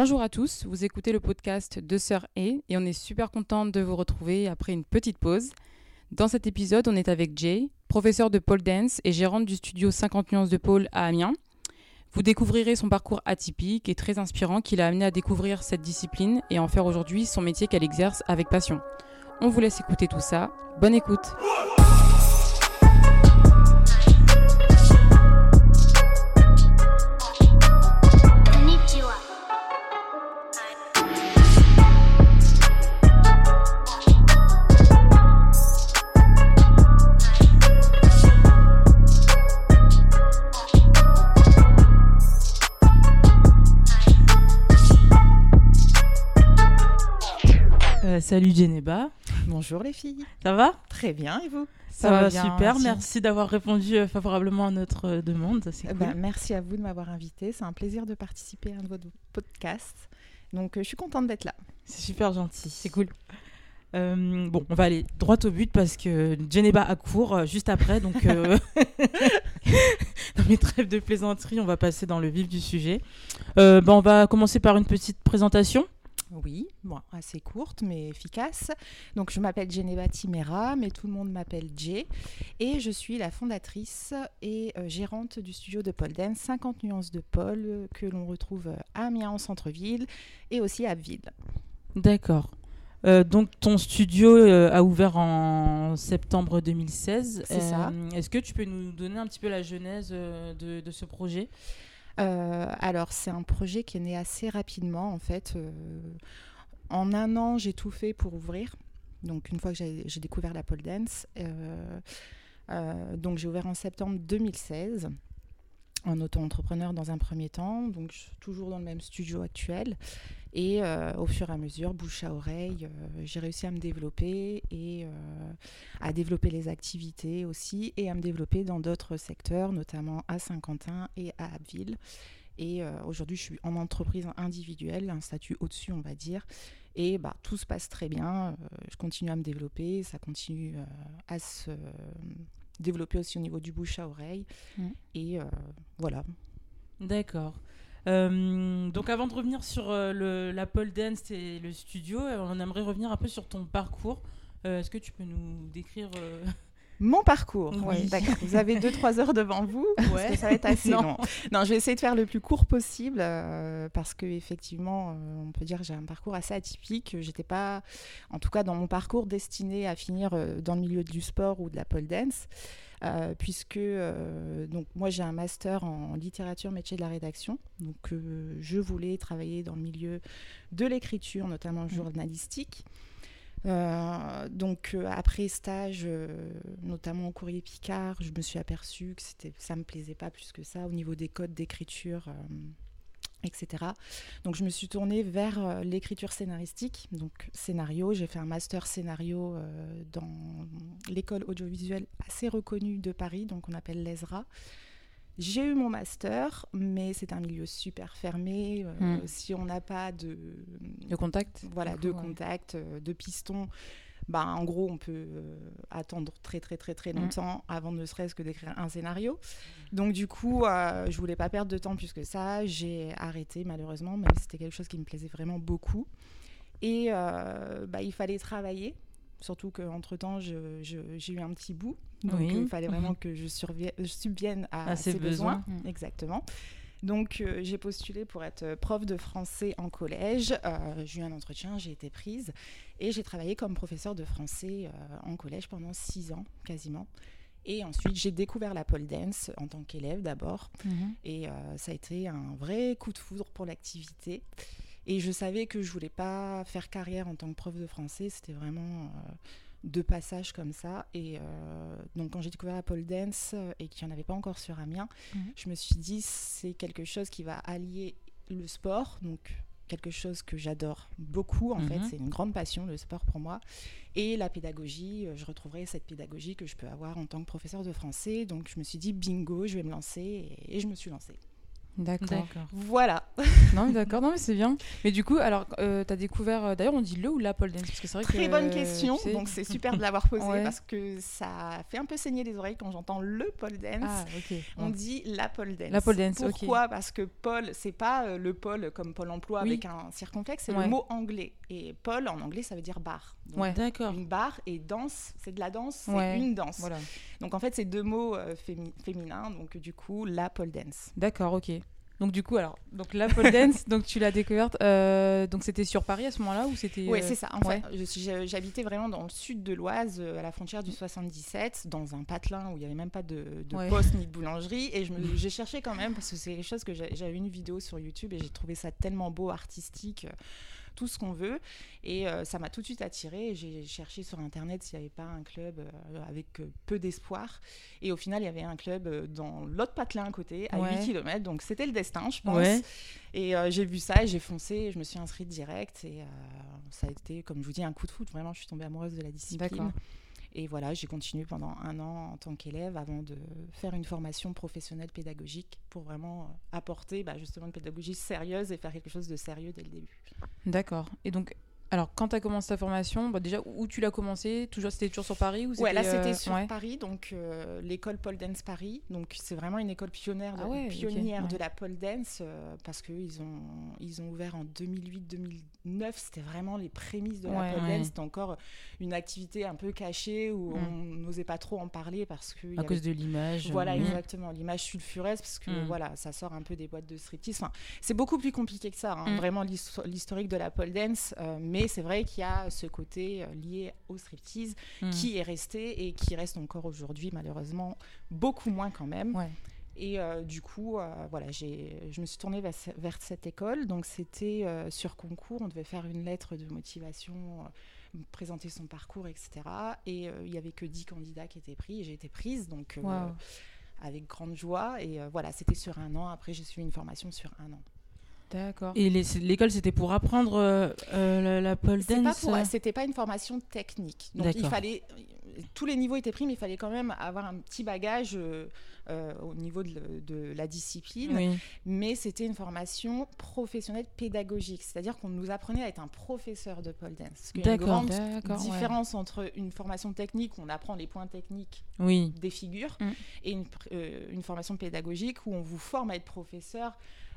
Bonjour à tous, vous écoutez le podcast de Sœur et et on est super contente de vous retrouver après une petite pause. Dans cet épisode, on est avec Jay, professeur de pole dance et gérante du studio 50 nuances de pole à Amiens. Vous découvrirez son parcours atypique et très inspirant qui l'a amené à découvrir cette discipline et en faire aujourd'hui son métier qu'elle exerce avec passion. On vous laisse écouter tout ça. Bonne écoute. Salut Geneba, Bonjour les filles. ça va? Très bien et vous? Ça, va, bien, super, merci. merci d'avoir répondu euh, favorablement à notre euh, demande, Eh cool. ben, Merci à vous de m'avoir invité. C'est un plaisir de participer à un de vos podcasts. Donc euh, je suis contente d'être là. C'est super gentil, c'est cool. Euh, bon, on va aller droit au but parce que Geneba a cours euh, juste après, donc euh, dans mes trêves de plaisanterie, on va passer dans le vif du sujet. Euh, ben, on va commencer par une petite présentation. Oui, bon, assez courte mais efficace. Donc je m'appelle Geneva Timera, mais tout le monde m'appelle Jay. Et je suis la fondatrice et euh, gérante du studio de pole dance 50 nuances de euh, que l'on retrouve à Amiens en centre-ville et aussi à Ville. D'accord. Euh, donc ton studio euh, a ouvert en septembre 2016. C'est ça. Est-ce que tu peux nous donner un petit peu la genèse de, de ce projet? Alors, c'est un projet qui est né assez rapidement, en fait. Euh, en un an, j'ai tout fait pour ouvrir. Donc, une fois que j'ai découvert la pole dance, euh, euh, donc j'ai ouvert en septembre 2016 en auto-entrepreneur dans un premier temps, donc toujours dans le même studio actuel. Et euh, au fur et à mesure, bouche à oreille, euh, j'ai réussi à me développer et euh, à développer les activités aussi et à me développer dans d'autres secteurs, notamment à Saint-Quentin et à Abbeville. Et aujourd'hui, je suis en entreprise individuelle, un statut au-dessus, on va dire. Et bah, tout se passe très bien. je continue à me développer, ça continue à se développer aussi au niveau du bouche à oreille. Et euh, voilà. D'accord. Euh, donc avant de revenir sur euh, le, la pole dance et le studio, euh, on aimerait revenir un peu sur ton parcours. Euh, Est-ce que tu peux nous décrire Mon parcours, Oui. Vous avez 2-3 heures devant vous, parce Ouais. que ça va être assez Non. long. Non, je vais essayer de faire le plus court possible, euh, parce que effectivement, euh, on peut dire que j'ai un parcours assez atypique. J'étais pas, en tout cas dans mon parcours, destinée à finir euh, dans le milieu du sport ou de la pole dance, euh, puisque donc moi j'ai un master en littérature métier de la rédaction, donc je voulais travailler dans le milieu de l'écriture, notamment journalistique. Euh, donc euh, après stage, euh, notamment au courrier Picard, je me suis aperçue que c'était, ça me plaisait pas plus que ça au niveau des codes d'écriture, etc. Donc je me suis tournée vers l'écriture scénaristique, donc scénario. J'ai fait un master scénario dans l'école audiovisuelle assez reconnue de Paris, donc on appelle l'ESRA. J'ai eu mon master, mais c'est un milieu super fermé. euh, Mm. Si on n'a pas de, Le contact voilà, du de coup, ouais. contact, euh, de piston. Bah, en gros, on peut euh, attendre très très très très Mm. longtemps avant ne serait-ce que d'écrire un scénario. Donc du coup, euh, je voulais pas perdre de temps plus que ça. J'ai arrêté malheureusement, mais c'était quelque chose qui me plaisait vraiment beaucoup. Et euh, bah, il fallait travailler, surtout qu'entre-temps, j'ai eu un petit bout. Donc Oui. euh, il fallait vraiment Mhm. que je, je subvienne à, À ses ses besoins. besoins. Exactement. Donc euh, j'ai postulé pour être euh, prof de français en collège. Euh, j'ai eu un entretien, j'ai été prise et j'ai travaillé comme professeur de français euh, en collège pendant six ans quasiment. Et ensuite j'ai découvert la pole dance en tant qu'élève d'abord Mhm. et ça a été un vrai coup de foudre pour l'activité. Et je savais que je voulais pas faire carrière en tant que prof de français, c'était vraiment de passage comme ça. Et euh, donc quand j'ai découvert la pole dance euh, et qu'il n'y en avait pas encore sur Amiens, Mhm. je me suis dit c'est quelque chose qui va allier le sport, donc quelque chose que j'adore beaucoup en fait, Mhm. c'est une grande passion le sport pour moi, et la pédagogie, euh, je retrouverai cette pédagogie que je peux avoir en tant que professeur de français. Donc je me suis dit bingo, je vais me lancer et, et je me suis lancée. D'accord. Voilà. non, mais d'accord, non, mais c'est bien. Mais du coup, alors, euh, t'as découvert. euh, D'ailleurs, on dit le ou la pole dance? Parce que c'est vrai Très que, bonne euh, question. tu sais- Donc c'est super de l'avoir posée Ouais. parce que ça fait un peu saigner les oreilles quand j'entends le pole dance. Ah, ok. On Ouais. dit la pole dance. La pole dance, ok. Pourquoi? Parce que pole, c'est pas euh, le pôle comme Pôle emploi Oui. avec un circonflexe, c'est Ouais. le mot anglais. Et pole en anglais, ça veut dire barre. Donc, Ouais. D'accord. Une barre et danse, c'est de la danse, c'est Ouais. une danse. Voilà. Donc en fait, c'est deux mots euh, fémi- féminins. Donc du coup, la pole dance. D'accord, ok. Donc du coup, alors, donc la pole dance, donc tu l'as découverte. euh, donc c'était sur Paris à ce moment-là ou c'était Oui, euh, c'est ça. En ouais. j'habitais vraiment dans le sud de l'Oise, euh, à la frontière du 77, dans un patelin où il n'y avait même pas de, de Ouais. poste ni de boulangerie. Et je me- j'ai cherché quand même, parce que c'est quelque chose que j'ai- j'avais une vidéo sur YouTube et j'ai trouvé ça tellement beau, artistique, tout ce qu'on veut. Et euh, ça m'a tout de suite attiré. J'ai cherché sur Internet s'il n'y avait pas un club euh, avec euh, peu d'espoir. Et au final, il y avait un club dans l'autre patelin à côté, à Ouais. 8 km. Donc c'était le destin, je pense. Ouais. Et j'ai vu ça et j'ai foncé et je me suis inscrite direct. Et ça a été, comme je vous dis, un coup de foot. Vraiment, je suis tombée amoureuse de la discipline. Et voilà, j'ai continué pendant un an en tant qu'élève avant de faire une formation professionnelle pédagogique pour vraiment apporter bah, justement une pédagogie sérieuse et faire quelque chose de sérieux dès le début. D'accord. Et donc, alors quand tu as commencé ta formation, bah, déjà où tu l'as commencé? Toujours, c'était toujours sur Paris ou Ouais, là c'était, euh, sur ouais. Paris, donc euh, l'école pole dance Paris. Donc c'est vraiment une école pionnière, de, Ah ouais, ok, pionnière ouais. de la pole dance euh, parce qu'ils ont, ils ont ouvert en 2008-2009. C'était vraiment les prémices de la Ouais, pole ouais. dance. C'était encore une activité un peu cachée où Mm. on n'osait pas trop en parler parce que À avait cause de l'image. Voilà, Mm. exactement. L'image sulfureuse, parce que Mm. voilà, ça sort un peu des boîtes de striptease. Enfin, c'est beaucoup plus compliqué que ça, hein, vraiment l'histo- l'historique de la pole dance. euh, mais c'est vrai qu'il y a ce côté euh, lié au striptease qui est resté et qui reste encore aujourd'hui, malheureusement, beaucoup moins quand même. Ouais. Et euh, du coup, euh, voilà, j'ai, je me suis tournée vers, ce- vers cette école. Donc, c'était euh, sur concours. On devait faire une lettre de motivation, euh, présenter son parcours, etc. Et euh, il n'y avait que 10 candidats qui étaient pris. Et j'ai été prise, donc euh, avec grande joie. Et euh, voilà, c'était sur un an. Après, j'ai suivi une formation sur un an. D'accord. Et l'école, c'était pour apprendre euh, euh, la, la pole C'est pas dance pour- C'était pas une formation technique. Donc il fallait tous les niveaux étaient pris, mais il fallait quand même avoir un petit bagage euh, euh, au niveau de, la discipline. Oui. Mais c'était une formation professionnelle pédagogique, c'est-à-dire qu'on nous apprenait à être un professeur de pole dance. Qu'il y a une grande ouais. différence entre une formation technique où on apprend les points techniques Oui. des figures Mm. et une, euh, une formation pédagogique où on vous forme à être professeur,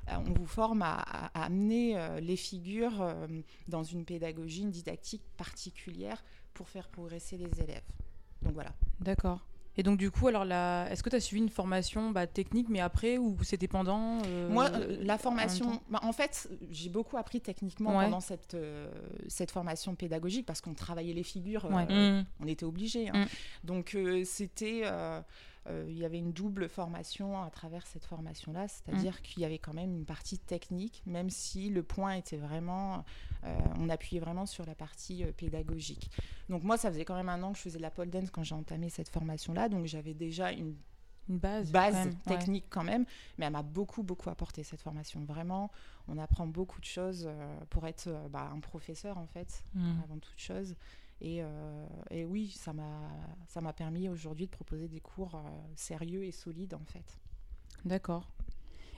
on vous forme à, à- à amener euh, les figures euh, dans une pédagogie, une didactique particulière pour faire progresser les élèves. Donc voilà. D'accord. Et donc du coup, alors là, est-ce que tu as suivi une formation bah, technique, mais après ou c'était pendant euh, Moi, la formation, bah, en fait, j'ai beaucoup appris techniquement Ouais. pendant cette, euh, cette formation pédagogique parce qu'on travaillait les figures, Ouais. euh, Mm. on était obligés. hein. Mm. Donc c'était, il y avait une double formation à travers cette formation-là, c'est-à-dire Mm. qu'il y avait quand même une partie technique, même si le point était vraiment, euh, on appuyait vraiment sur la partie euh, pédagogique. Donc moi, ça faisait quand même un an que je faisais de la pole dance quand j'ai entamé cette formation-là, donc j'avais déjà une une base, base quand même, ouais. technique quand même, mais elle m'a beaucoup, beaucoup apporté cette formation. Vraiment, on apprend beaucoup de choses euh, pour être euh, bah, un professeur en fait, Mm. avant toute chose. Et, euh, et oui, ça m'a permis aujourd'hui de proposer des cours euh, sérieux et solides en fait. D'accord.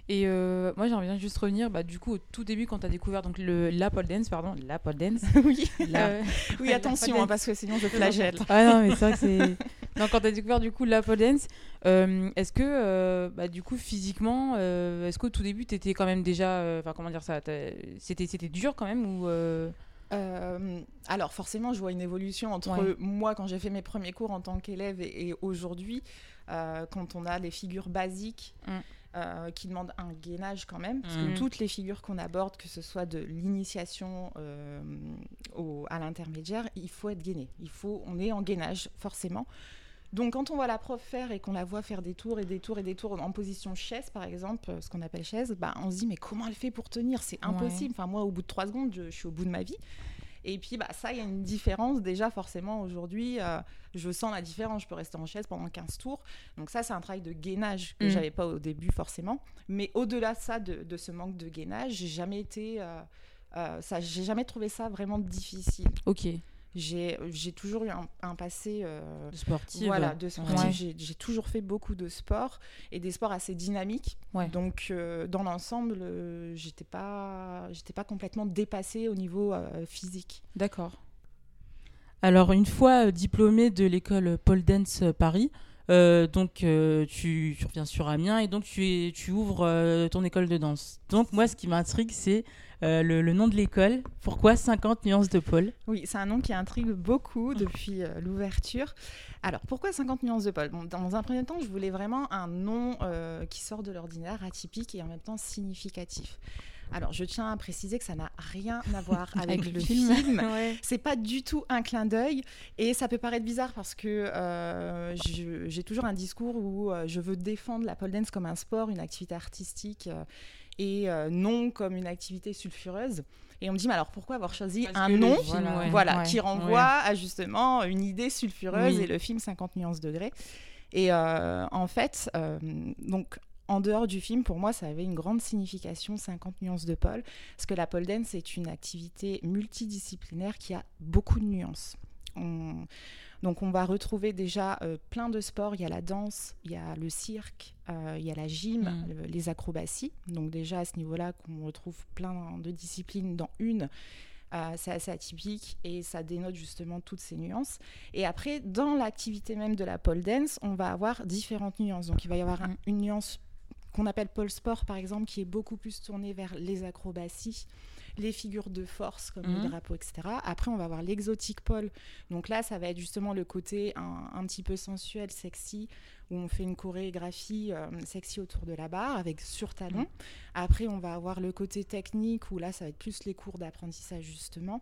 Et euh, moi, j'aimerais bien juste revenir, bah, du coup, au tout début, quand tu as découvert donc, le, la pole dance, pardon, la pole dance. oui, la- oui, attention, hein, parce que sinon je flagelle. Ah non, mais c'est vrai que c'est. Non, quand tu as découvert du coup la pole dance, euh, est-ce que, euh, bah, du coup, physiquement, euh, est-ce qu'au tout début, tu étais quand même déjà. euh, Enfin, comment dire ça C'était c'était dur quand même ou. Euh, alors forcément, je vois une évolution entre Ouais. moi quand j'ai fait mes premiers cours en tant qu'élève et, et aujourd'hui, euh, quand on a les figures basiques Mm. euh, qui demandent un gainage quand même, parce Mm. que toutes les figures qu'on aborde, que ce soit de l'initiation à l'intermédiaire, il faut être gainé. Il faut, on est en gainage forcément. Donc quand on voit la prof faire et qu'on la voit faire des tours et des tours et des tours en position chaise par exemple, euh, ce qu'on appelle chaise, bah, on se dit mais comment elle fait pour tenir? C'est impossible. Enfin moi au bout de trois secondes, je, je suis au bout de ma vie. Et puis bah, ça, il y a une différence déjà forcément aujourd'hui. euh, je sens la différence. Je peux rester en chaise pendant 15 tours. Donc ça, c'est un travail de gainage que Mm. j'avais pas au début forcément. Mais au-delà de ça, de, de ce manque de gainage, j'ai jamais été... euh, euh, ça, j'ai jamais trouvé ça vraiment difficile. Ok. J'ai j'ai toujours eu un, un passé euh, Sportive. voilà, de sportif. Ouais. J'ai toujours fait beaucoup de sports et des sports assez dynamiques. Ouais. Donc, euh, dans l'ensemble, euh, j'étais pas, j'étais pas complètement dépassée au niveau euh, physique. D'accord. Alors, une fois euh, diplômée de l'école Paul Dance Paris, euh, donc euh, tu, tu reviens sur Amiens et donc tu, es- tu ouvres euh, ton école de danse. Donc, moi, ce qui m'intrigue, c'est euh, le, le nom de l'école. Pourquoi 50 nuances de Paul? Oui, c'est un nom qui intrigue beaucoup depuis euh, l'ouverture. Alors, pourquoi 50 nuances de Paul? Bon, Dans un premier temps, je voulais vraiment un nom euh, qui sort de l'ordinaire, atypique et en même temps significatif. Alors, je tiens à préciser que ça n'a rien à voir avec, Avec le film. film. Ouais. C'est pas du tout un clin d'œil et ça peut paraître bizarre parce que euh, j'ai toujours un discours où je veux défendre la pole dance comme un sport, une activité artistique euh, et euh, non comme une activité sulfureuse. Et on me dit, mais alors pourquoi avoir choisi Parce un nom film, Voilà. ouais. voilà, Ouais. qui renvoie à justement une idée sulfureuse Oui. et le film 50 nuances degrés. Et euh, en fait, euh, donc en dehors du film, pour moi, ça avait une grande signification 50 nuances de pole, parce que la pole dance est une activité multidisciplinaire qui a beaucoup de nuances. On- Donc on va retrouver déjà euh, plein de sports. Il y a la danse, il y a le cirque, euh, il y a la gym, Mm. le- les acrobaties. Donc déjà à ce niveau-là, qu'on retrouve plein de disciplines dans une. euh, c'est assez atypique et ça dénote justement toutes ces nuances. Et après, dans l'activité même de la pole dance, on va avoir différentes nuances. Donc il va y avoir un- Mm. une nuance qu'on appelle pole sport, par exemple, qui est beaucoup plus tournée vers les acrobaties, les figures de force comme Mhm. le drapeau, etc. Après, on va avoir l'exotique pole. Donc là, ça va être justement le côté un, un petit peu sensuel, sexy, où on fait une chorégraphie euh, sexy autour de la barre avec sur talon. Mhm. Après, on va avoir le côté technique, où là, ça va être plus les cours d'apprentissage, justement.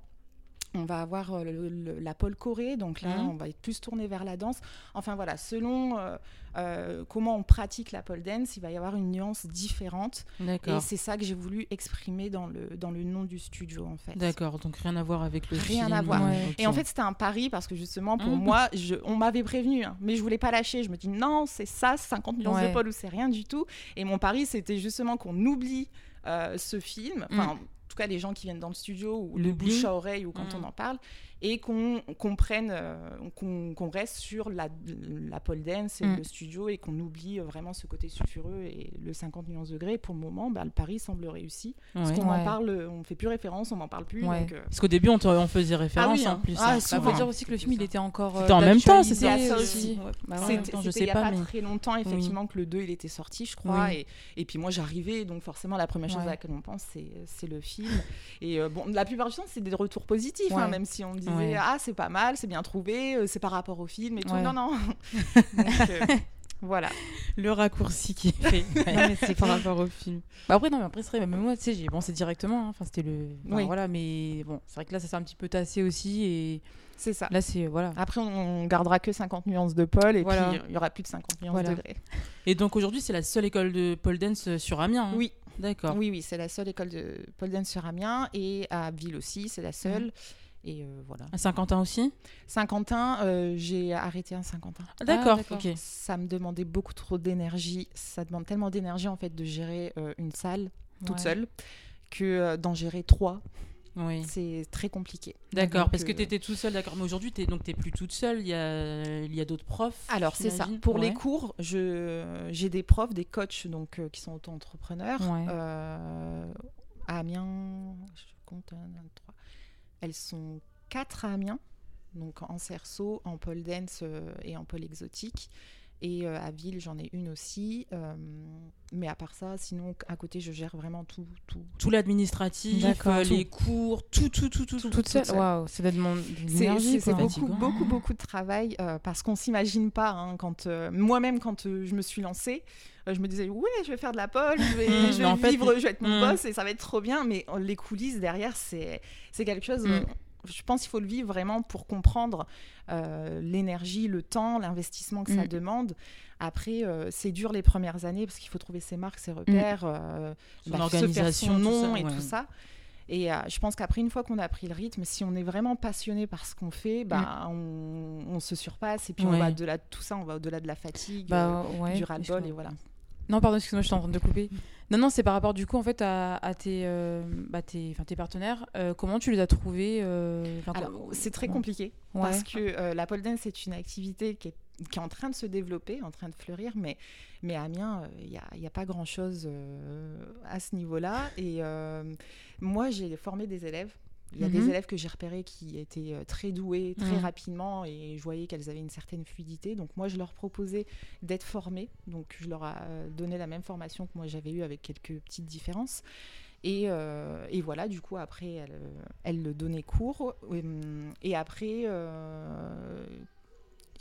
On va avoir euh, le- le- la pole choré, donc là, Mhm. on va être plus tourné vers la danse. Enfin voilà, selon euh, euh, comment on pratique la pole dance, il va y avoir une nuance différente. Et c'est ça que j'ai voulu exprimer dans le, dans le nom du studio, en fait. D'accord, donc rien à voir avec le Rien film. à voir. Ouais. Et en fait, c'était un pari parce que justement, pour Mhm. moi, je, on m'avait prévenu, hein, mais je voulais pas lâcher. Je me dis non, c'est ça, 50 millions Ouais. de Paul ou c'est rien du tout. Et mon pari, c'était justement qu'on oublie euh, ce film. Enfin, tout cas, les gens qui viennent dans le studio ou le L'oubli. bouche à oreille ou quand Mhm. on en parle, et qu'on qu'on prenne, euh, qu'on qu'on reste sur la, la pole dance et Mhm. le studio et qu'on oublie euh, vraiment ce côté sulfureux et le 50 millions de degrés. Pour le moment, bah, le pari semble réussi. Parce Ouais. qu'on Ouais. en parle, on fait plus référence, on m'en parle plus. Ouais. donc, euh, Parce qu'au début, on, te- on faisait référence oui, en hein. plus. Ah, hein. Souvent. faut ouais. dire aussi que le film il était encore. euh, C'était en même temps, ça ça aussi. Bah C'était temps, je c'était sais il n'y a pas, pas, mais- très longtemps, effectivement, que le 2 il était sorti, je crois. Oui. Et, et puis moi, j'arrivais, donc forcément, la première chose à laquelle on pense, c'est le film. Et euh, bon, la plupart du temps, c'est des retours positifs, hein, même si on disait Ouais. Ah, c'est pas mal, c'est bien trouvé, euh, c'est par rapport au film et tout. Ouais. Non, non. donc, euh, voilà. Le raccourci qui est fait. Non, mais c'est par rapport au film. Bah après, non, mais après, c'est vrai, même moi, tu sais, j'ai pensé directement. hein. Enfin, c'était le. enfin, Oui. Voilà, mais bon, c'est vrai que là, ça s'est un petit peu tassé aussi. Et C'est ça. là, c'est. Voilà. Après, on, gardera que 50 nuances de Paul et Voilà. puis il y aura plus de 50 nuances Voilà. de degrés. Et donc aujourd'hui, c'est la seule école de pole dance sur Amiens. hein Oui, D'accord. oui, oui, c'est la seule école de Paul dance sur Amiens et à Ville aussi, c'est la seule. Mhm. Et euh, voilà. À Saint-Quentin aussi? Saint-Quentin, euh, j'ai arrêté à Saint-Quentin. Ah, D'accord, d'accord. ok. Ça me demandait beaucoup trop d'énergie. Ça demande tellement d'énergie en fait de gérer euh, une salle toute Ouais. seule que d'en gérer trois, Oui. c'est très compliqué. D'accord, parce que euh, tu étais tout seul, d'accord. Mais aujourd'hui, tu n'es plus toute seule, il y a, y a d'autres profs. Alors c'est ça. Pour les cours, j'ai des profs, des coachs donc euh, qui sont auto-entrepreneurs. Ouais. Euh, à Amiens, je compte un, deux, trois. Elles sont quatre à Amiens, donc en cerceau, en pole dance euh, et en pole exotique. Et euh, à Ville, j'en ai une aussi. euh, mais à part ça, sinon à côté, je gère vraiment tout, tout. Tout l'administratif, euh, tout. les cours, tout, tout, tout, tout. tout. Seule seule. Waouh, C'est l'énergie. c'est- c'est beaucoup, beaucoup, beaucoup de travail euh, parce qu'on s'imagine pas. hein, quand euh, moi-même, quand euh, je me suis lancée, euh, je me disais ouais, je vais faire de la pole, je vais, Mm, je vais fait, vivre, je vais être mon mm. boss et ça va être trop bien. Mais euh, les coulisses derrière, c'est quelque chose. Mm. Je pense qu'il faut le vivre vraiment pour comprendre euh, l'énergie, le temps, l'investissement que ça Mm. demande. Après, euh, c'est dur les premières années parce qu'il faut trouver ses marques, ses repères, euh, Son bah, organisation, son tout nom ça, et ouais. tout ça. Et euh, je pense qu'après, une fois qu'on a pris le rythme, si on est vraiment passionné par ce qu'on fait, bah, on, on se surpasse et puis on va au-delà de tout ça, on va au-delà de la fatigue, Bah ouais. euh, du ras-le-bol et voilà. Non, pardon, excuse-moi, je suis en train de couper. Non, non, c'est par rapport du coup en fait à, à tes, euh, bah, tes, tes partenaires. Euh, comment tu les as trouvés euh, c'est très compliqué Ouais. parce que la pole dance c'est une activité qui est, qui est en train de se développer, en train de fleurir, mais, mais à Amiens, il n'y a, y a pas grand-chose à ce niveau-là. Et moi, j'ai formé des élèves. Il y a Mhm. des élèves que j'ai repérés qui étaient euh, très doués, très Mhm. rapidement, et je voyais qu'elles avaient une certaine fluidité. Donc moi, je leur proposais d'être formées. Donc je leur ai euh, donné la même formation que moi j'avais eue avec quelques petites différences. Et, euh, et voilà, du coup, après, elle, elle le donnait cours. Et après, euh,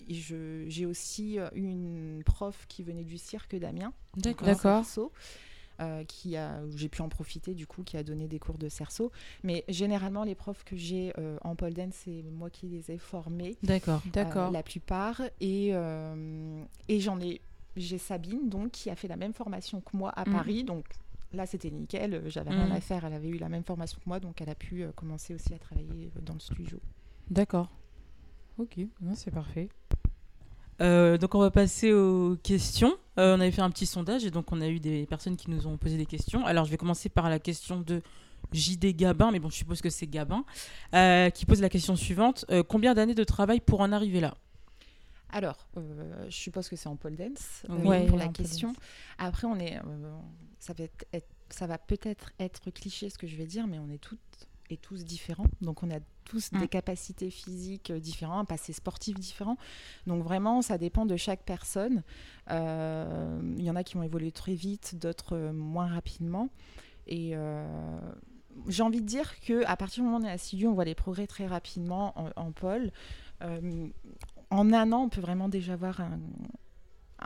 je- j'ai aussi eu une prof qui venait du cirque d'Amiens. D'accord. D'accord. euh, qui a, où j'ai pu en profiter du coup, qui a donné des cours de cerceau. Mais généralement, les profs que j'ai euh, en pole dance, c'est moi qui les ai formés, D'accord. D'accord. euh, la plupart. Et, euh, et j'en ai, j'ai Sabine donc qui a fait la même formation que moi à Mhm. Paris, donc. Là, c'était nickel, j'avais rien Mhm. à faire. Elle avait eu la même formation que moi, donc elle a pu euh, commencer aussi à travailler dans le studio. D'accord. Ok, non, c'est parfait. Euh, donc on va passer aux questions. Euh, on avait fait un petit sondage et donc on a eu des personnes qui nous ont posé des questions. Alors je vais commencer par la question de JD Gabin, mais bon je suppose que c'est Gabin, euh, qui pose la question suivante. Combien d'années de travail pour en arriver là? Alors, je suppose que c'est en pole dance Ouais, pour la question. Après, on est, ça être, être- ça va peut-être être cliché ce que je vais dire, mais on est toutes et tous différents. Donc, on a tous Mm. des capacités physiques euh, différentes, un passé sportif différent. Donc, vraiment, ça dépend de chaque personne. Euh, Il y en a qui vont évoluer très vite, d'autres euh, moins rapidement. Et euh, j'ai envie de dire que à partir du moment où on est assidu, on voit les progrès très rapidement en, en pole. Euh, en un an, on peut vraiment déjà voir un.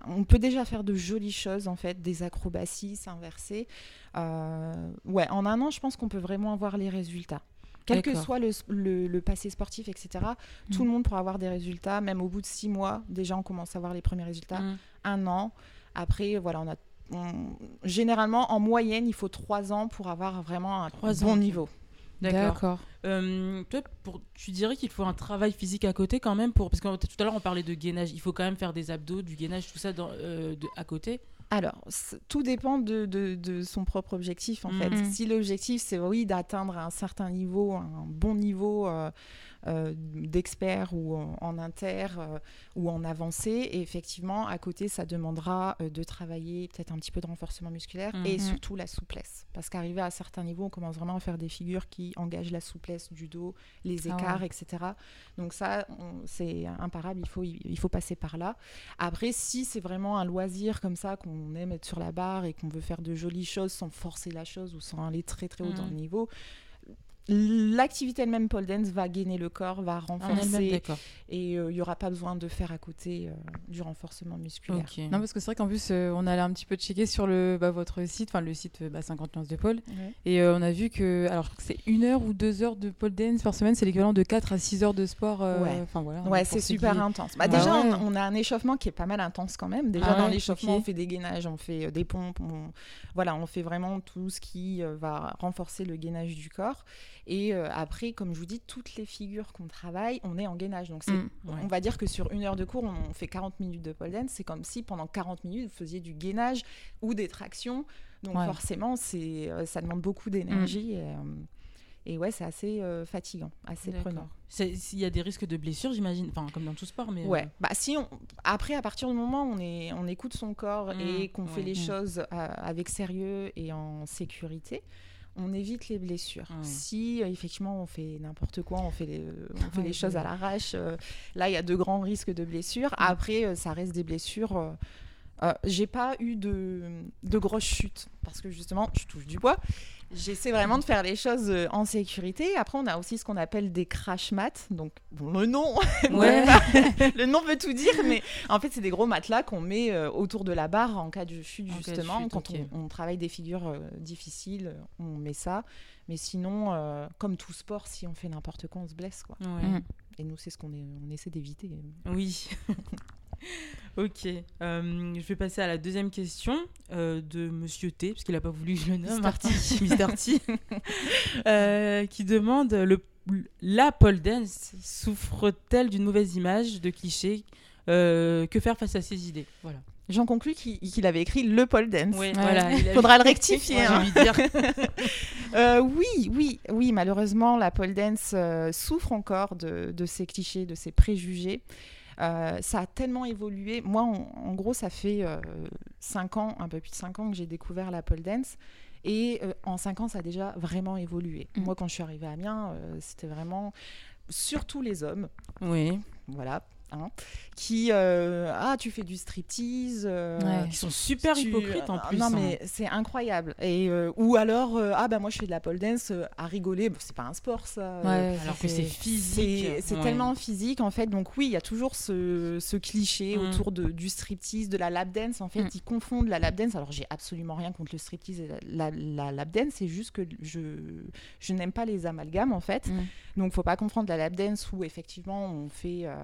On peut déjà faire de jolies choses, en fait, des acrobaties, s'inverser. Euh, ouais, en un an, je pense qu'on peut vraiment voir les résultats. Quel que soit le, le- le passé sportif, etc., tout Mm. le monde pourra avoir des résultats. Même au bout de six mois, déjà, on commence à voir les premiers résultats. Mm. Un an. Après, voilà, on a. on- Généralement, en moyenne, il faut trois ans pour avoir vraiment un Trois bon ans, niveau. D'accord. Euh, toi, pour, tu dirais qu'il faut un travail physique à côté quand même pour parce que tout à l'heure on parlait de gainage. Il faut quand même faire des abdos, du gainage, tout ça dans, euh, de- à côté. Alors, tout dépend de, de- de son propre objectif, en fait. Mhm. Si l'objectif, c'est oui, d'atteindre un certain niveau, un bon niveau euh, euh, d'expert ou en, en inter euh, ou en avancé, et effectivement, à côté, ça demandera euh, de travailler peut-être un petit peu de renforcement musculaire et Mhm. surtout la souplesse. Parce qu'arrivé à certains niveaux, on commence vraiment à faire des figures qui engagent la souplesse du dos, les Ah écarts, ouais. etc. Donc ça, c'est imparable, il faut, il faut passer par là. Après, si c'est vraiment un loisir comme ça, qu'on aime être sur la barre et qu'on veut faire de jolies choses sans forcer la chose ou sans aller très très haut dans Mhm. le niveau, l'activité elle-même pole dance va gainer le corps, va renforcer d'accord. et euh, il n'y aura pas besoin de faire à côté euh, du renforcement musculaire. Non, parce que c'est vrai qu'en plus, euh, on allait un petit peu checker sur le, bah, votre site, enfin le site euh, bah, 50 nuances de. Ouais. Et euh, on a vu que, alors c'est une heure ou deux heures de pole dance par semaine, c'est l'équivalent de 4 à 6 heures de sport. euh, Ouais. Voilà. Ouais, c'est super qui- intense. Bah, Bah déjà, ouais. on, on a un échauffement qui est pas mal intense quand même. Déjà, Ah dans l'échauffement, on fait des gainages, on fait euh, des pompes. On... Voilà, on fait vraiment tout ce qui euh, va renforcer le gainage du corps. Et euh, après, comme je vous dis, toutes les figures qu'on travaille, on est en gainage. Donc, Mm. Ouais. On va dire que sur une heure de cours, on fait 40 minutes de pole dance. C'est comme si pendant 40 minutes, vous faisiez du gainage ou des tractions. Donc Ouais. forcément, c'est, euh, ça demande beaucoup d'énergie. Et, euh, et ouais, c'est assez euh, fatigant, assez prenant. S'il y a des risques de blessures, j'imagine, enfin comme dans tout sport, mais Ouais. Bah si on après à partir du moment où on est on écoute son corps Mm, et qu'on fait les Mm. choses euh, avec sérieux et en sécurité, on évite les blessures. Ouais. Si euh, effectivement on fait n'importe quoi, on fait les, on fait Ouais, les choses ouais. à l'arrache, euh, là il y a de grands risques de blessures. Après euh, ça reste des blessures. euh, euh, j'ai pas eu de, de grosses chutes parce que justement je touche du bois. J'essaie vraiment de faire les choses euh, en sécurité. Après, on a aussi ce qu'on appelle des crash mats. Donc, bon, le nom, Ouais. le nom veut tout dire, mais en fait, c'est des gros matelas qu'on met euh, autour de la barre en cas de chute, En cas de justement. chute, Quand on, on travaille des figures euh, difficiles, on met ça. Mais sinon, euh, comme tout sport, si on fait n'importe quoi, on se blesse. Quoi. Ouais. Et nous, c'est ce qu'on on essaie d'éviter. Oui. ok. Euh, je vais passer à la deuxième question euh, de Monsieur T, parce qu'il n'a pas voulu que je le nomme. Mr. T. Mister T. Euh, qui demande le, la pole dance souffre-t-elle d'une mauvaise image, de clichés Que faire face à ces idées? Voilà. J'en conclus qu'il avait écrit le pole dance. Oui, voilà. il Faudra le rectifier. Hein. envie de dire. Euh, oui, oui, oui, malheureusement, la pole dance euh, souffre encore de, de ces clichés, de ces préjugés. Euh, ça a tellement évolué. Moi, en, en gros, ça fait 5 ans, un peu plus de 5 ans que j'ai découvert la pole dance. Et euh, en 5 ans, ça a déjà vraiment évolué. Mm. Moi, quand je suis arrivée à Amiens, euh, c'était vraiment surtout les hommes, Oui. voilà, hein, qui euh, ah tu fais du striptease, euh, Ouais. Ils sont super tu- hypocrites en euh, plus. Non, hein. mais c'est incroyable. Et, euh, ou alors, euh, ah bah moi je fais de la pole dance euh, à rigoler. Bon, c'est pas un sport ça. euh, Ouais, Alors que c'est physique. c'est Ouais. tellement physique en fait. Donc oui, il y a toujours ce, ce cliché Mm. autour de, du striptease, de la lap dance. En fait, Mm. ils confondent la lap dance. Alors j'ai absolument rien contre le striptease et la, la, la lap dance. C'est juste que je, je n'aime pas les amalgames en fait. Mm. Donc faut pas confondre la lap dance où effectivement on fait euh,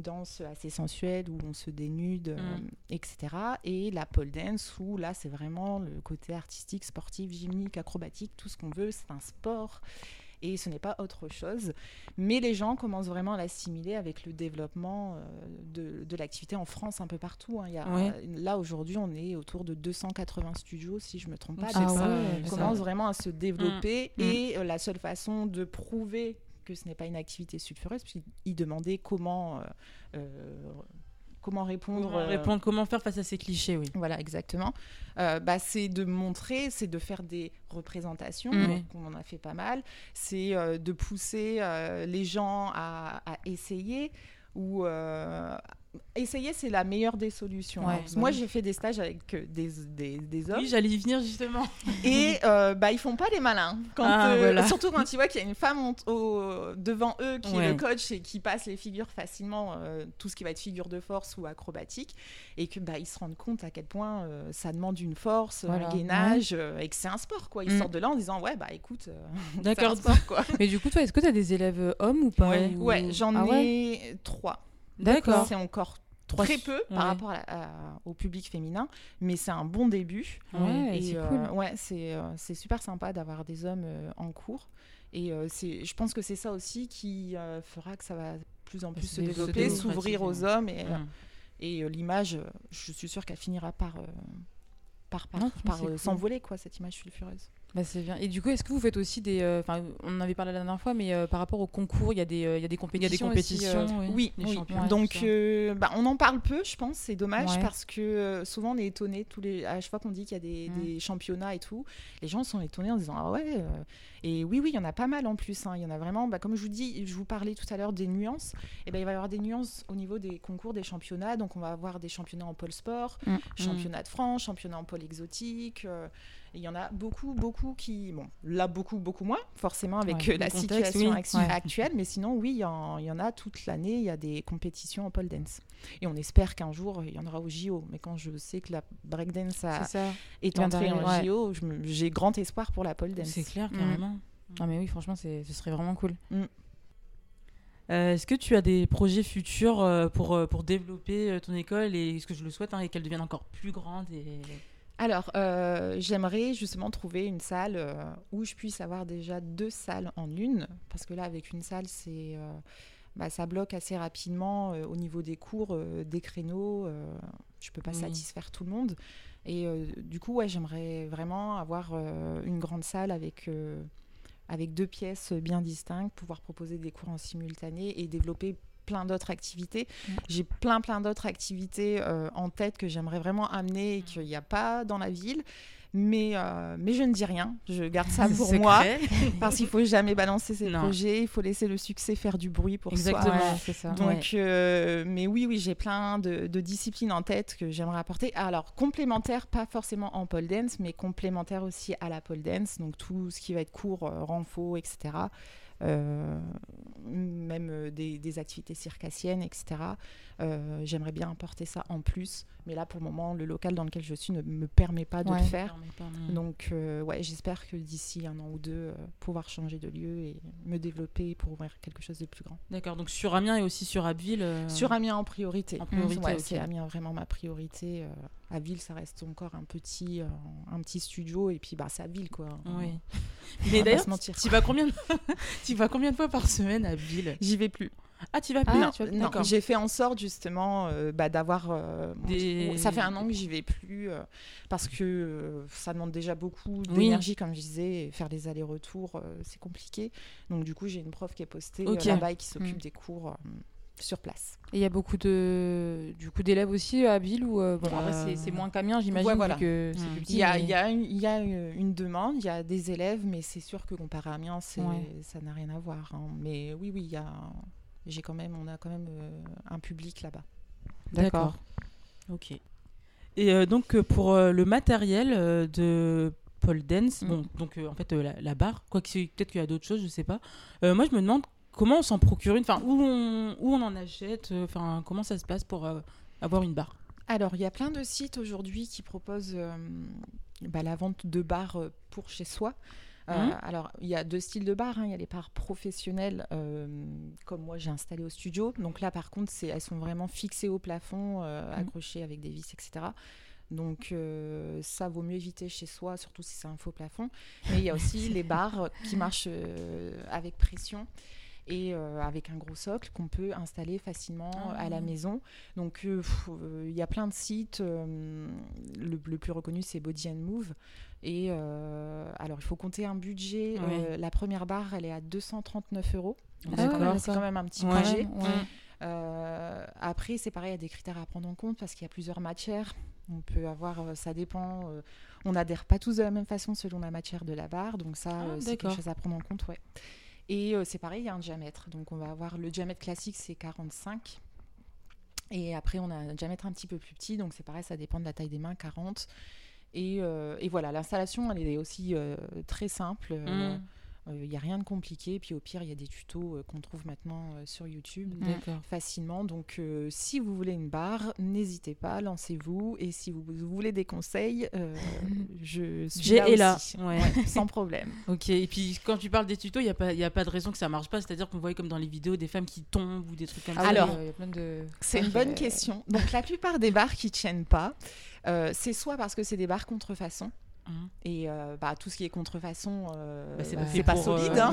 une danse assez sensuelle où on se dénude, euh, Mm. etc. Et la pole dance où là c'est vraiment le côté artistique, sportif, gymnique, acrobatique, tout ce qu'on veut. C'est un sport et ce n'est pas autre chose. Mais les gens commencent vraiment à l'assimiler avec le développement euh, de, de l'activité en France un peu partout. hein. Il y a, Ouais. Là aujourd'hui on est autour de 280 studios si je me trompe pas. Ah ouais, ça commence vraiment à se développer Mm. et euh, la seule façon de prouver que ce n'est pas une activité sulfureuse, puisqu'il demandait comment, euh, euh, comment répondre. Comment euh, répondre, comment faire face à ces clichés, oui. voilà, exactement. Euh, bah, c'est de montrer, c'est de faire des représentations, donc on en a fait pas mal. C'est euh, de pousser les gens à, à essayer ou euh, essayer, c'est la meilleure des solutions. Ouais, hein. Bah moi, oui. j'ai fait des stages avec des, des, des hommes. Oui, j'allais y venir justement. Et euh, bah, ils font pas les malins. Quand, Ah, euh, voilà. Surtout quand tu vois qu'il y a une femme au- devant eux qui est le coach et qui passe les figures facilement, euh, tout ce qui va être figure de force ou acrobatique, et que bah, ils se rendent compte à quel point euh, ça demande une force, Voilà. un gainage, et que c'est un sport. Quoi. Ils Mm. sortent de là en disant Ouais, bah écoute, c'est un D'accord. sport. Quoi. Mais du coup, toi, est-ce que tu as des élèves hommes ou pas Ouais. ou- Ouais, j'en Ah ai trois. D'accord. C'est encore très peu ouais. par rapport à à- au public féminin, mais c'est un bon début. Ouais, Et c'est euh, cool. ouais, c'est euh, c'est super sympa d'avoir des hommes euh, en cours. Et euh, c'est, je pense que c'est ça aussi qui euh, fera que ça va de plus en plus se se dé- se développer, s'ouvrir aux hommes. Et, euh, et euh, l'image, euh, je suis sûre qu'elle finira par, euh, par, par, Non, franchement, par, c'est euh, cool. s'envoler, quoi, cette image sulfureuse. Bah, c'est bien. Et du coup, est-ce que vous faites aussi des. euh, Enfin, on en avait parlé la dernière fois, mais euh, par rapport au concours, il y, a des, euh, il y a des Il y a compétitions. des compétitions, aussi, euh, Oui, les oui. champions, donc euh, bah, on en parle peu, je pense, c'est dommage Ouais. parce que euh, souvent on est étonné tous les à chaque fois qu'on dit qu'il y a des, Mm. des championnats et tout, les gens sont étonnés en disant ah ouais euh, et oui oui il y en a pas mal en plus, hein. il y en a vraiment, bah, comme je vous dis, je vous parlais tout à l'heure des nuances, et ben il va y avoir des nuances au niveau des concours des championnats, donc on va avoir des championnats en pôle sport, Mm. championnat de France, championnat en pôle exotique. Il y en a beaucoup, beaucoup qui. Bon, là, beaucoup, beaucoup moins, forcément, avec Ouais, euh, la contexte, situation oui. actu- Ouais. actuelle. Mais sinon, oui, il y, en, il y en a toute l'année. Il y a des compétitions en pole dance. Et on espère qu'un jour, il y en aura au JO. Mais quand je sais que la breakdance a- est entrée en JO, j'ai grand espoir pour la pole dance. C'est clair, Mm. carrément. Ah, mais oui, franchement, ce serait vraiment cool. Euh, est-ce que tu as des projets futurs euh, pour, pour développer ton école et est-ce que je le souhaite hein, et qu'elle devienne encore plus grande et... Alors, euh, j'aimerais justement trouver une salle euh, où je puisse avoir déjà deux salles en une, parce que là, avec une salle, c'est, euh, bah, ça bloque assez rapidement au niveau des cours, des créneaux. je peux pas satisfaire tout le monde. Et du coup, ouais, j'aimerais vraiment avoir une grande salle avec, avec deux pièces bien distinctes, pouvoir proposer des cours en simultané et développer plein d'autres activités. Mm. J'ai plein plein d'autres activités euh, en tête que j'aimerais vraiment amener et qu'il n'y a pas dans la ville. Mais, euh, mais je ne dis rien, je garde ça pour moi, parce qu'il faut jamais balancer ses Non. projets, il faut laisser le succès faire du bruit pour Exactement. soi. Ouais, ça. Donc, Ouais. euh, mais oui, oui, j'ai plein de, de disciplines en tête que j'aimerais apporter. Alors, complémentaires, pas forcément en pole dance, mais complémentaires aussi à la pole dance. Donc, tout ce qui va être court, euh, renfort, etc. Euh, même euh, des, des activités circassiennes, etc. Euh, j'aimerais bien apporter ça en plus. Mais là, pour le moment, le local dans lequel je suis ne me permet pas de Ouais. le faire. Pas. Donc, euh, ouais, j'espère que d'ici un an ou deux, euh, pouvoir changer de lieu et me développer pour ouvrir quelque chose de plus grand. D'accord, donc sur Amiens et aussi sur Abbeville. euh, Sur Amiens en priorité. En priorité, Ouais, ok. c'est Amiens vraiment ma priorité. À Ville, ça reste encore un petit, euh, un petit studio et puis bah, c'est à Ville quoi. Oui. On Mais d'ailleurs, tu vas combien de... tu vas combien de fois par semaine à Abbeville J'y vais plus. Ah, tu vas plus? Ah, non. j'ai fait en sorte justement euh, bah, d'avoir. euh, Des- Ça fait un an que j'y vais plus euh, parce que ça demande déjà beaucoup Oui. d'énergie, comme je disais, et faire les allers-retours, c'est compliqué. Donc du coup, j'ai une prof qui est postée euh, Ok. là-bas et qui s'occupe Mm. des cours sur place. Et il y a beaucoup de, du coup, d'élèves aussi à Ville ou euh, bon, Euh, c'est- c'est moins qu'Amiens, j'imagine, ouais, vu voilà. que Mm. plus petit. Il y a, mais- il y a une, il y a une- une demande, il y a des élèves, mais c'est sûr que comparé à Amiens, c'est- Ouais. ça n'a rien à voir. hein. Mais oui, oui, il y a, j'ai quand même, on a quand même euh, un public là-bas. D'accord. Ok. Et euh, donc euh, pour euh, le matériel euh, de pole dance, Mm. bon, donc euh, en fait euh, la, la barre, quoi que c'est- peut-être qu'il y a d'autres choses, je sais pas. Euh, moi je me demande comment on s'en procure une, enfin où on, où on en achète, euh, enfin comment ça se passe pour euh, avoir une barre? Alors, il y a plein de sites aujourd'hui qui proposent euh, bah, la vente de bars euh, pour chez soi. Euh, Mhm. Alors, il y a deux styles de bars. hein. Il y a les bars professionnelles, comme moi j'ai installé au studio. Donc là, par contre, c'est- elles sont vraiment fixées au plafond, Mhm. accrochées avec des vis, etc. Donc euh, ça vaut mieux éviter chez soi, surtout si c'est un faux plafond. Mais il y a aussi les bars qui marchent euh, avec pression et euh, avec un gros socle qu'on peut installer facilement à la Ah. maison. Donc euh, euh, il y a plein de sites. le, le plus reconnu c'est Body and Move. Et alors il faut compter un budget. Ouais. La première barre elle est à 239 euros. C'est quand même- un petit Ouais. budget. Ouais. Euh, après, c'est pareil, il y a des critères à prendre en compte parce qu'il y a plusieurs matières. On peut avoir, ça dépend. euh, on n'adhère pas tous de la même façon selon la matière de la barre, donc ça, Ah, euh, c'est quelque chose à prendre en compte, ouais. Et euh, c'est pareil, il y a un diamètre. Donc on va avoir le diamètre classique, c'est 45. Et après, on a un diamètre un petit peu plus petit, donc c'est pareil, ça dépend de la taille des mains, 40. Et, euh, et voilà, l'installation, elle est aussi euh, très simple. euh, Mm. Il n'y a rien de compliqué. Puis au pire, il y a des tutos euh, qu'on trouve maintenant euh, sur YouTube D'accord. facilement. Donc, euh, si vous voulez une barre, n'hésitez pas, lancez-vous. Et si vous, voulez des conseils, euh, je suis là là. aussi. Ouais. Ouais, sans problème. Ok, et puis quand tu parles des tutos, il n'y a, pas- y a pas de raison que ça marche pas. C'est-à-dire qu'on voit comme dans les vidéos des femmes qui tombent ou des trucs comme ça. Alors, euh, de. C'est une bonne euh, question. Donc, la plupart des barres qui ne tiennent pas, euh, c'est soit parce que c'est des barres contrefaçon. Mhm. Et euh, bah, tout ce qui est contrefaçon, euh, Bah, c'est bah, pas euh, solide. hein.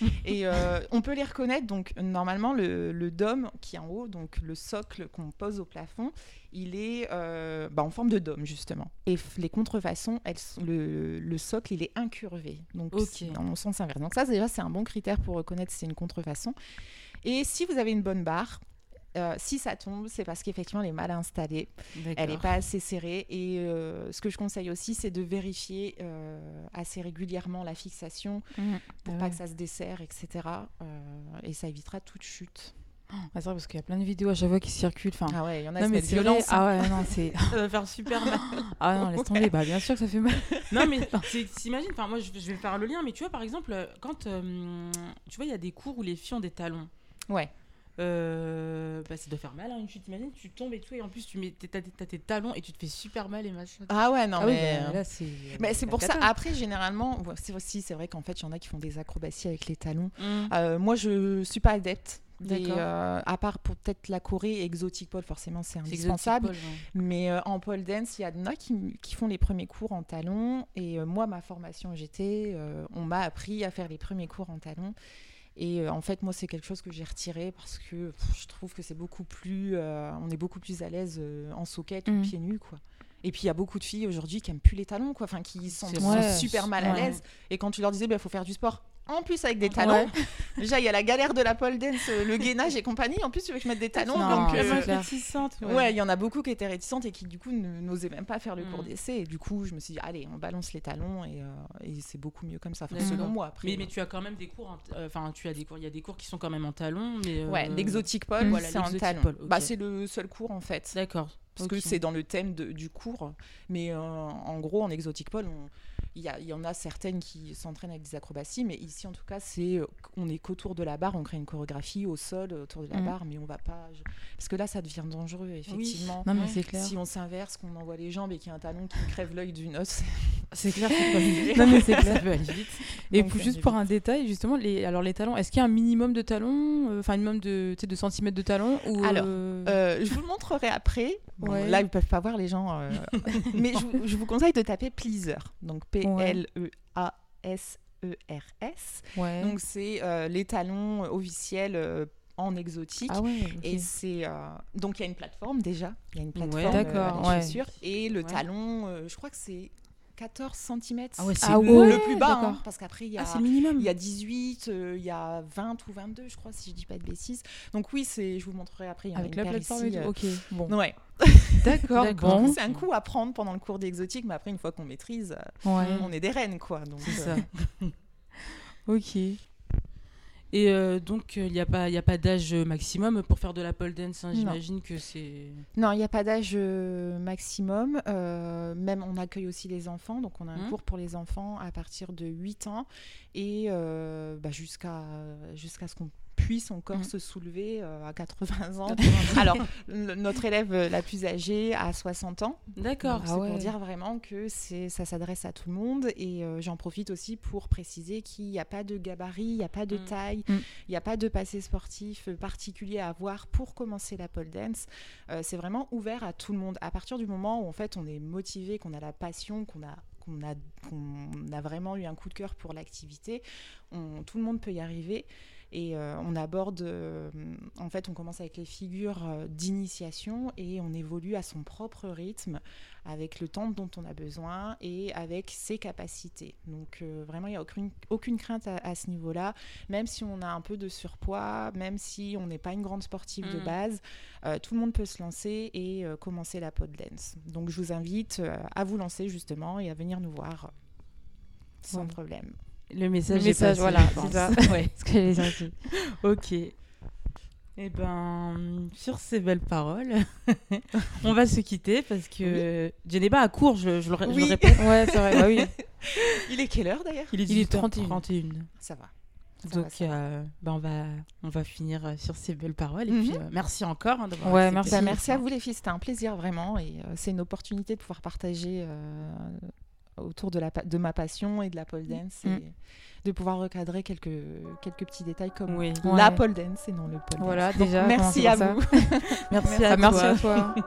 Et euh, on peut les reconnaître. Donc, normalement, le, le dôme qui est en haut, donc le socle qu'on pose au plafond, il est euh, bah, en forme de dôme, justement. Et les contrefaçons, elles, sont- le, le socle, il est incurvé. Donc, dans le sens inverse. Donc, ça, déjà, c'est un bon critère pour reconnaître si c'est une contrefaçon. Et si vous avez une bonne barre, euh, si ça tombe, c'est parce qu'effectivement, elle est mal installée. Elle n'est pas assez serrée. Et euh, ce que je conseille aussi, c'est de vérifier euh, assez régulièrement la fixation pour Ah pas ouais. que ça se desserre, etc. Et ça évitera toute chute. Ah, c'est vrai parce qu'il y a plein de vidéos à chaque fois qui circulent. Enfin, Ah ouais, il y en a non mais violence. Ah ouais, non c'est. Ça va faire super mal. Ah non, laisse tomber. Bah bien sûr que ça fait mal. non mais t'imagines, enfin moi je, je vais faire le lien, mais tu vois par exemple quand tu vois il y a des cours où les filles ont des talons. Ouais. Euh, bah, ça doit faire mal, hein, une chute, t'imagines, tu tombes et tout, et en plus tu mets tes- t'as, t'as tes talons et tu te fais super mal et machin. Ah ouais, non, ah oui, mais. bah, là c'est. mais c'est pour ça. Après, généralement, c'est aussi, c'est vrai qu'en fait, il y en a qui font des acrobaties avec les talons. Mm. Euh, moi, je suis pas adepte. des, D'accord. euh, à part pour peut-être la Corée et Exotic Pole, forcément, c'est C'est indispensable. Mais euh, en pole dance, il y en a qui, qui font les premiers cours en talons. Et euh, moi, ma formation GT, euh, on m'a appris à faire les premiers cours en talons. Et euh, en fait, moi, c'est quelque chose que j'ai retiré parce que pff, je trouve que c'est beaucoup plus. euh, on est beaucoup plus à l'aise euh, en soquette ou Mhm. pieds nus, quoi. Et puis, il y a beaucoup de filles aujourd'hui qui aiment plus les talons, quoi. Enfin, qui sont, super mal à Ouais. l'aise. Et quand tu leur disais, il faut faire du sport. En plus, avec des talons. Ouais. Déjà, il y a la galère de la pole dance, euh, le gainage et compagnie. En plus, tu veux que je mette des talons. Non, donc, c'est euh, réticente, Ouais, il y en a beaucoup qui étaient réticentes et qui du coup n'osaient même pas faire le cours Mm. d'essai. Et du coup, je me suis dit, allez, on balance les talons et, euh, et c'est beaucoup mieux comme ça, enfin, selon moi. Après, Mais, mais tu as quand même des cours, en- euh, enfin tu as des cours, il y a des cours qui sont quand même en talons, mais. euh, Ouais, l'exotique pole. Voilà, c'est en l'exotic talon. pole, ok. Bah, c'est le seul cours en fait. D'accord. Parce que c'est dans le thème de- du cours. Mais euh, en gros, en exotique pole, on- il y, en a certaines qui s'entraînent avec des acrobaties, mais ici en tout cas, c'est euh, on est qu'autour de la barre, on crée une chorégraphie au sol autour de la Mm. barre, mais on va pas. je- Parce que là, ça devient dangereux, effectivement. Non mais c'est clair. Si on s'inverse, qu'on envoie les jambes et qu'il y a un talon qui crève l'œil d'une os. C'est clair, c'est pas Non mais c'est Ça clair. peut aller vite. Et Donc, pour- ça juste pour un détail, justement, les, alors les talons, est-ce qu'il y a un minimum de talons, euh, enfin un minimum de, de centimètres de talons ou Alors, euh, Euh, je vous le montrerai après. Bon, Ouais. Là, ils peuvent pas voir les gens. euh, mais je, vous- je vous conseille de taper Pleaser. Donc E P-L-E-A-S-E-R-S. ouais. Donc, c'est euh, les talons officiels euh, en exotique. Ah ouais. Et c'est euh, donc il y a une plateforme déjà, il y a une plateforme euh, ouais. chaussure et le Ouais. talon, euh, je crois que c'est 14 cm. Ah ouais, c'est Ah ouais, le plus bas, hein, parce qu'après il y a Ah, c'est le minimum. il y a 18, euh, il y a 20 ou 22, je crois, si je dis pas de bêtises. Donc oui, c'est, je vous montrerai après. Il y en a Avec une la plateforme ici, euh, Ok, bon. Ouais. D'accord, bon. C'est un coup à prendre pendant le cours d'exotique, mais après une fois qu'on maîtrise, euh, Ouais, on est des reines, quoi. Donc, c'est euh, ça. ok. Et euh, donc, il n'y a pas, y a pas d'âge maximum pour faire de la pole dance. hein. J'imagine que c'est. Non, il n'y a pas d'âge euh, maximum. euh, même on accueille aussi les enfants. Donc on a un Mhm. cours pour les enfants à partir de 8 ans et euh, bah, jusqu'à jusqu'à ce qu'on son corps Mhm. se soulever euh, à 80 ans. Alors, notre élève euh, la plus âgée a 60 ans. D'accord. Ah c'est ouais. pour dire vraiment que c'est ça s'adresse à tout le monde et euh, j'en profite aussi pour préciser qu'il n'y a pas de gabarit, il n'y a pas de Mm. taille, Mm. il n'y a pas de passé sportif particulier à avoir pour commencer la pole dance. Euh, c'est vraiment ouvert à tout le monde. À partir du moment où en fait on est motivé, qu'on a la passion, qu'on a qu'on a, qu'on a vraiment eu un coup de cœur pour l'activité, tout le monde peut y arriver. Et euh, on aborde, euh, en fait, on commence avec les figures euh, d'initiation et on évolue à son propre rythme, avec le temps dont on a besoin et avec ses capacités. Donc euh, vraiment, il n'y a aucune, aucune crainte à, à ce niveau-là, même si on a un peu de surpoids, même si on n'est pas une grande sportive de Mm. base, euh, tout le monde peut se lancer et euh, commencer la pole dance. Donc je vous invite euh, à vous lancer justement et à venir nous voir sans Ouais. problème. Le message, Le est passé, voilà, c'est ça. Ouais. Ce que dire aussi. Ok. Eh ben, sur ces belles paroles, on va se quitter parce que Geneva a court, je, je le, ré- je le Oui. répète. Ouais, c'est vrai. Bah oui. Il est quelle heure d'ailleurs? Il est Il est 18h31. Ça va. Ça Donc, va. euh, ben on, va, on va finir euh, sur ces belles paroles. Et Mhm. puis, euh, merci encore hein, d'avoir Ouais, merci. Bah, merci à vous les filles, c'était un plaisir vraiment et euh, c'est une opportunité de pouvoir partager autour de, la, de ma passion et de la pole dance. Et de pouvoir recadrer quelques, quelques petits détails comme la pole dance et non le pole dance. Donc, merci à vous. merci, à. Merci à toi.